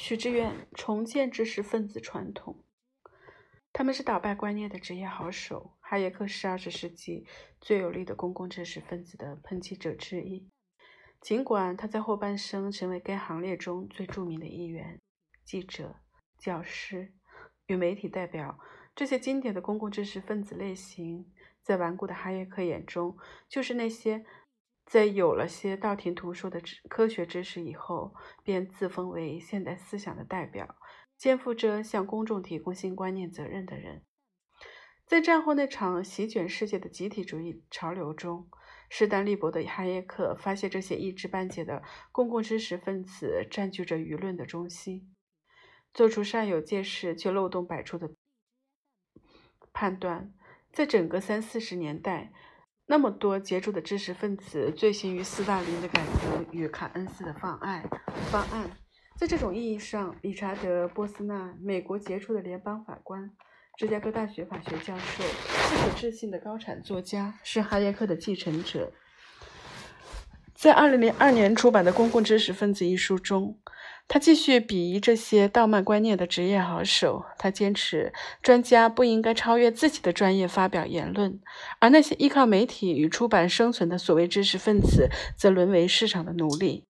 许志远重建知识分子传统。他们是打败观念的职业好手。哈耶克是二十世纪最有力的公共知识分子的抨击者之一，尽管他在后半生成为该行列中最著名的一员。记者、教师与媒体代表这些经典的公共知识分子类型，在顽固的哈耶克眼中，就是那些。在有了些道听途说的科学知识以后，便自封为现代思想的代表，肩负着向公众提供新观念责任的人。在战后那场席卷世界的集体主义潮流中，势单力薄的哈耶克发现这些一知半解的公共知识分子占据着舆论的中心，做出善有介事却漏洞百出的判断。在整个三四十年代。那么多杰出的知识分子醉心于斯大林的改革与卡恩斯的方案。方案，在这种意义上，理查德·波斯纳，美国杰出的联邦法官、芝加哥大学法学教授、不可置信的高产作家，是哈耶克的继承者。在2002年出版的《公共知识分子》一书中。他继续鄙夷这些倒慢观念的职业好手。他坚持，专家不应该超越自己的专业发表言论，而那些依靠媒体与出版生存的所谓知识分子，则沦为市场的奴隶。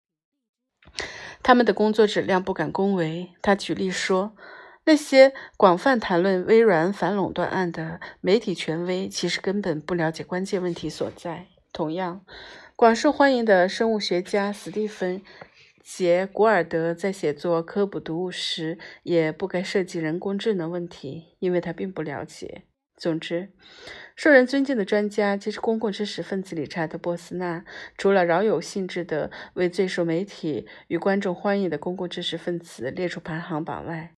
他们的工作质量不敢恭维。他举例说，那些广泛谈论微软反垄断案的媒体权威，其实根本不了解关键问题所在。同样，广受欢迎的生物学家斯蒂芬。杰古尔德在写作科普读物时，也不该涉及人工智能问题，因为他并不了解。总之，受人尊敬的专家即是公共知识分子理查德·波斯纳，除了饶有兴致地为最受媒体与观众欢迎的公共知识分子列出排行榜外，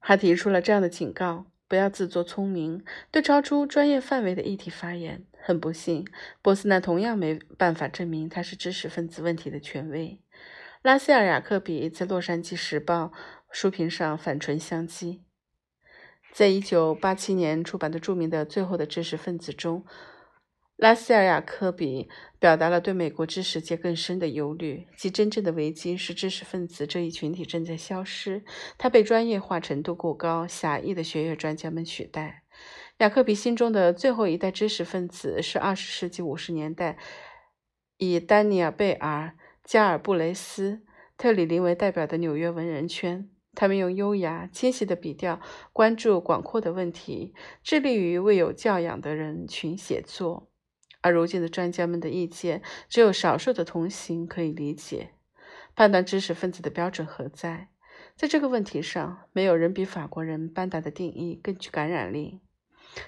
还提出了这样的警告：不要自作聪明，对超出专业范围的议题发言。很不幸，波斯纳同样没办法证明他是知识分子问题的权威。拉塞尔·雅克比在《洛杉矶时报》书评上反唇相讥。在一九八七年出版的著名的《最后的知识分子》中，拉塞尔·雅克比表达了对美国知识界更深的忧虑，即真正的危机是知识分子这一群体正在消失，他被专业化程度过高、狭义的学业专家们取代。雅克比心中的最后一代知识分子是二十世纪五十年代以丹尼尔·贝尔、加尔布雷斯、特里林为代表的纽约文人圈。他们用优雅、清晰的笔调关注广阔的问题，致力于为有教养的人群写作。而如今的专家们的意见，只有少数的同行可以理解。判断知识分子的标准何在？在这个问题上，没有人比法国人班达的定义更具感染力。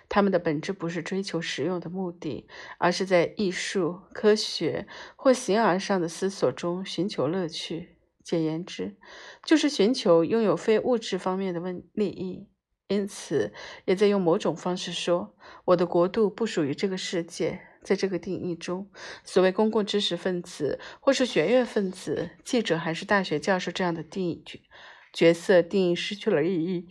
他们的本质不是追求实用的目的，而是在艺术、科学或形而上的思索中寻求乐趣。简言之，就是寻求拥有非物质方面的问利益。因此，也在用某种方式说：“我的国度不属于这个世界。”在这个定义中，所谓公共知识分子，或是学院分子、记者，还是大学教授这样的定义角色定义失去了意义。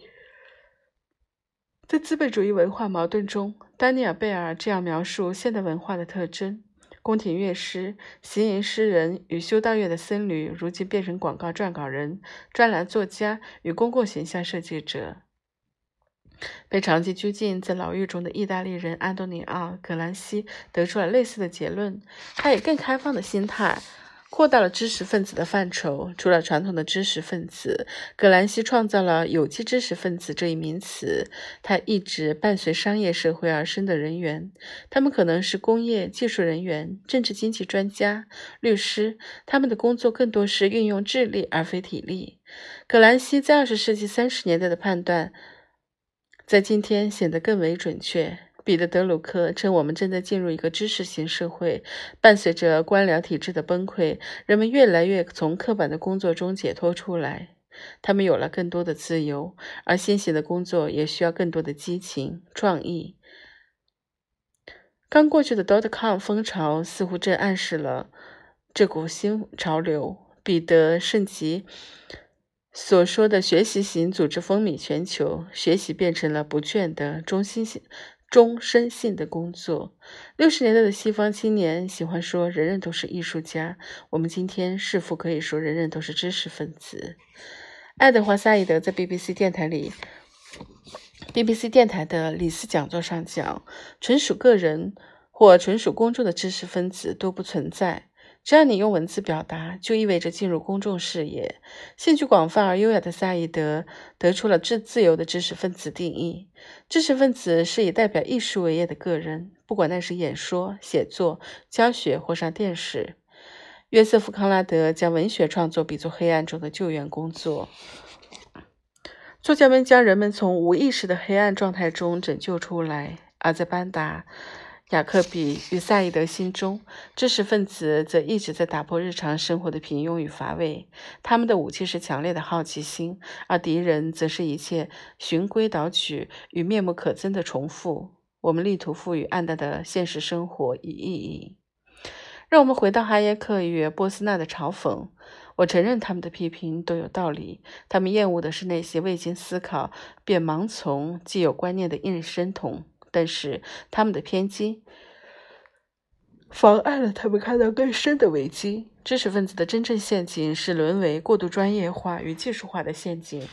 在资本主义文化矛盾中，丹尼尔·贝尔这样描述现代文化的特征：宫廷乐师、行吟诗人与修道院的僧侣，如今变成广告撰稿人、专栏作家与公共形象设计者。被长期拘禁在牢狱中的意大利人安东尼奥·格兰西得出了类似的结论。他以更开放的心态。扩大了知识分子的范畴。除了传统的知识分子，葛兰西创造了有机知识分子这一名词。它一直伴随商业社会而生的人员，他们可能是工业技术人员、政治经济专家、律师。他们的工作更多是运用智力而非体力。葛兰西在二十世纪三十年代的判断，在今天显得更为准确。彼得·德鲁克称：“我们正在进入一个知识型社会，伴随着官僚体制的崩溃，人们越来越从刻板的工作中解脱出来。他们有了更多的自由，而新型的工作也需要更多的激情、创意。”刚过去的 dot-com 风潮似乎正暗示了这股新潮流。彼得·圣吉所说的学习型组织风靡全球，学习变成了不倦的中心性。终身性的工作。六十年代的西方青年喜欢说人人都是艺术家，我们今天是否可以说人人都是知识分子？爱德华·萨义德在 BBC 电台里，BBC 电台的李斯讲座上讲，纯属个人或纯属公众的知识分子都不存在。只要你用文字表达，就意味着进入公众视野。兴趣广泛而优雅的萨义德得出了自自由的知识分子定义：知识分子是以代表艺术为业的个人，不管那是演说、写作、教学或上电视。约瑟夫·康拉德将文学创作比作黑暗中的救援工作。作家们将人们从无意识的黑暗状态中拯救出来，而在班达。雅克比与萨义德心中，知识分子则一直在打破日常生活的平庸与乏味。他们的武器是强烈的好奇心，而敌人则是一切循规蹈矩与面目可憎的重复。我们力图赋予暗淡的现实生活以意义。让我们回到哈耶克与波斯纳的嘲讽。我承认他们的批评都有道理。他们厌恶的是那些未经思考便盲从既有观念的应声筒。但是他们的偏激妨碍了他们看到更深的危机。知识分子的真正陷阱是沦为过度专业化与技术化的陷阱，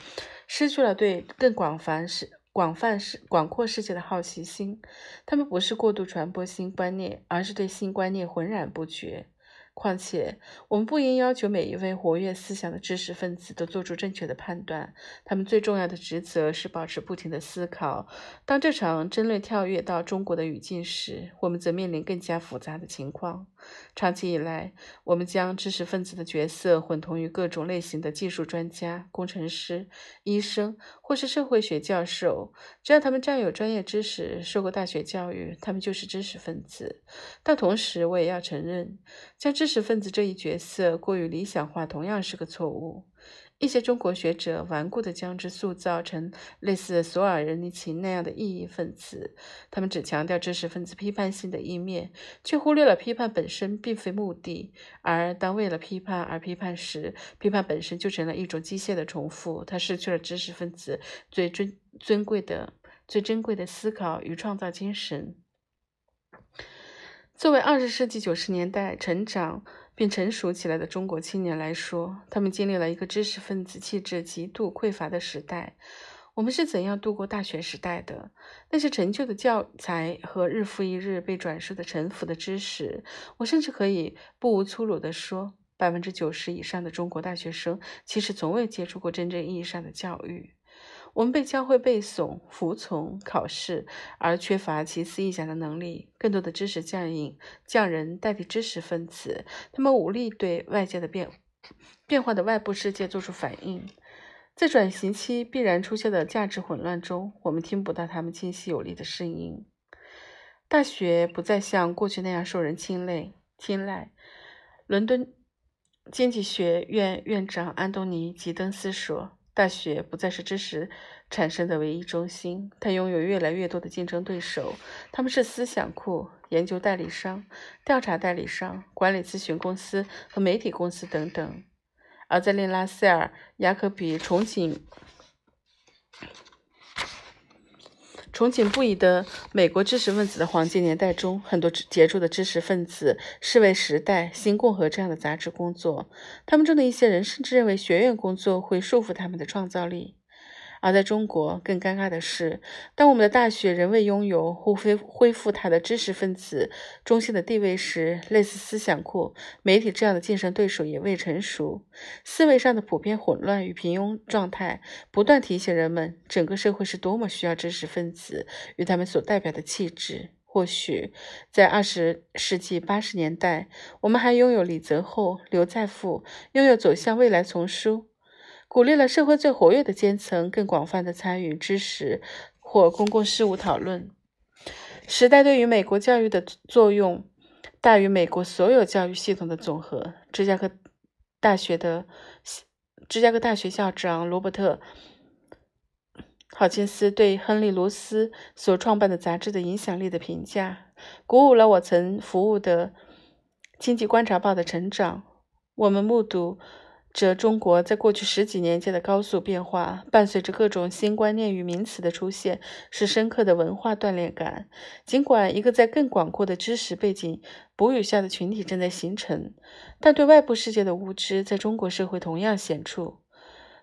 失去了对更广泛是、广泛是、广阔世界的好奇心。他们不是过度传播新观念，而是对新观念浑然不觉。况且，我们不应要求每一位活跃思想的知识分子都做出正确的判断。他们最重要的职责是保持不停的思考。当这场争论跳跃到中国的语境时，我们则面临更加复杂的情况。长期以来，我们将知识分子的角色混同于各种类型的技术专家、工程师、医生或是社会学教授。只要他们占有专业知识、受过大学教育，他们就是知识分子。但同时，我也要承认，将知识分子这一角色过于理想化，同样是个错误。一些中国学者顽固地将之塑造成类似索尔仁尼琴那样的异议分子，他们只强调知识分子批判性的一面，却忽略了批判本身并非目的。而当为了批判而批判时，批判本身就成了一种机械的重复，它失去了知识分子最尊尊贵的、最珍贵的思考与创造精神。作为二十世纪九十年代成长。并成熟起来的中国青年来说，他们经历了一个知识分子气质极度匮乏的时代。我们是怎样度过大学时代的？那些陈旧的教材和日复一日被转述的陈腐的知识，我甚至可以不无粗鲁地说，百分之九十以上的中国大学生其实从未接触过真正意义上的教育。我们被教会背诵、服从考试，而缺乏奇思异想的能力。更多的知识匠人、匠人代替知识分子，他们无力对外界的变变化的外部世界做出反应。在转型期必然出现的价值混乱中，我们听不到他们清晰有力的声音。大学不再像过去那样受人青睐。青睐。伦敦经济学院院长安东尼·吉登斯说。大学不再是知识产生的唯一中心，它拥有越来越多的竞争对手，他们是思想库、研究代理商、调查代理商、管理咨询公司和媒体公司等等。而在令拉塞尔、雅克比憧憬。憧憬不已的美国知识分子的黄金年代中，很多杰出的知识分子是为《时代》《新共和》这样的杂志工作。他们中的一些人甚至认为学院工作会束缚他们的创造力。而在中国，更尴尬的是，当我们的大学仍未拥有或恢恢复它的知识分子中心的地位时，类似思想库、媒体这样的竞争对手也未成熟。思维上的普遍混乱与平庸状态，不断提醒人们，整个社会是多么需要知识分子与他们所代表的气质。或许，在二十世纪八十年代，我们还拥有李泽厚、刘再富，拥有走向未来丛书。鼓励了社会最活跃的阶层更广泛的参与知识或公共事务讨论。时代对于美国教育的作用大于美国所有教育系统的总和。芝加哥大学的芝加哥大学校长罗伯特·豪金斯对亨利·罗斯所创办的杂志的影响力的评价，鼓舞了我曾服务的《经济观察报》的成长。我们目睹。这中国在过去十几年间的高速变化，伴随着各种新观念与名词的出现，是深刻的文化锻炼感。尽管一个在更广阔的知识背景哺育下的群体正在形成，但对外部世界的无知在中国社会同样显著。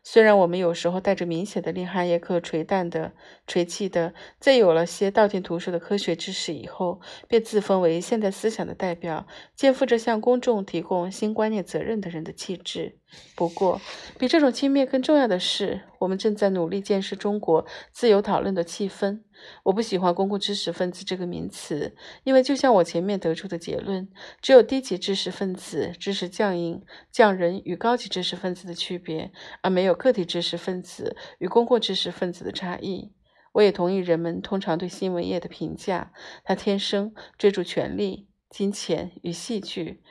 虽然我们有时候带着明显的令哈耶克垂淡的、垂弃的，在有了些道听途说的科学知识以后，便自封为现代思想的代表，肩负着向公众提供新观念责任的人的气质。不过，比这种轻蔑更重要的是，我们正在努力建设中国自由讨论的气氛。我不喜欢“公共知识分子”这个名词，因为就像我前面得出的结论，只有低级知识分子、知识匠人、匠人与高级知识分子的区别，而没有个体知识分子与公共知识分子的差异。我也同意人们通常对新闻业的评价：他天生追逐权力、金钱与戏剧。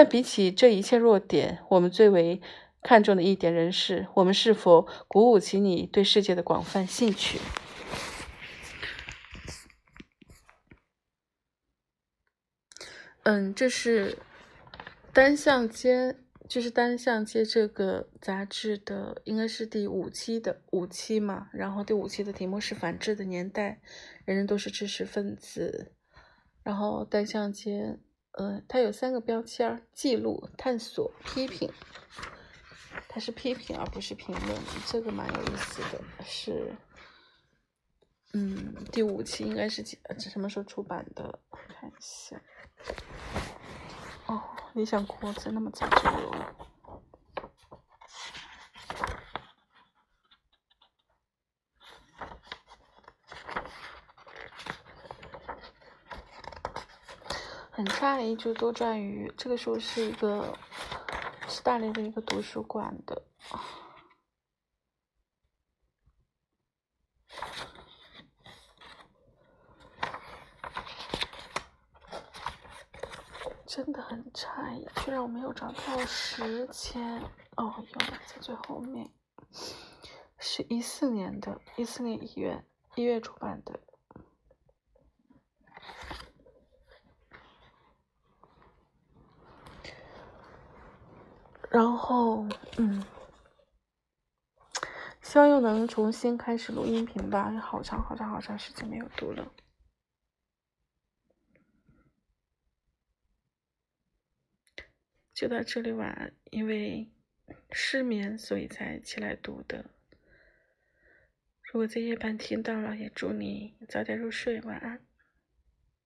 但比起这一切弱点，我们最为看重的一点仍是：我们是否鼓舞起你对世界的广泛兴趣？嗯，这是单向街，就是单向街这个杂志的，应该是第五期的五期嘛。然后第五期的题目是反智的年代，人人都是知识分子。然后单向街，嗯，它有三个标签：记录、探索、批评。它是批评而不是评论，这个蛮有意思的。是，嗯，第五期应该是几？什么时候出版的？看一下。哦，理想国真那么早就有了，很诧异，就多转于这个书是一个是大连的一个图书馆的。真的很诧异，居然我没有找到时间哦，有了，在最后面，是一四年的，一四年一月一月出版的。然后，嗯，希望又能重新开始录音频吧，好长好长好长时间没有读了。就到这里晚安，因为失眠，所以才起来读的。如果在夜班听到了，也祝你早点入睡，晚安。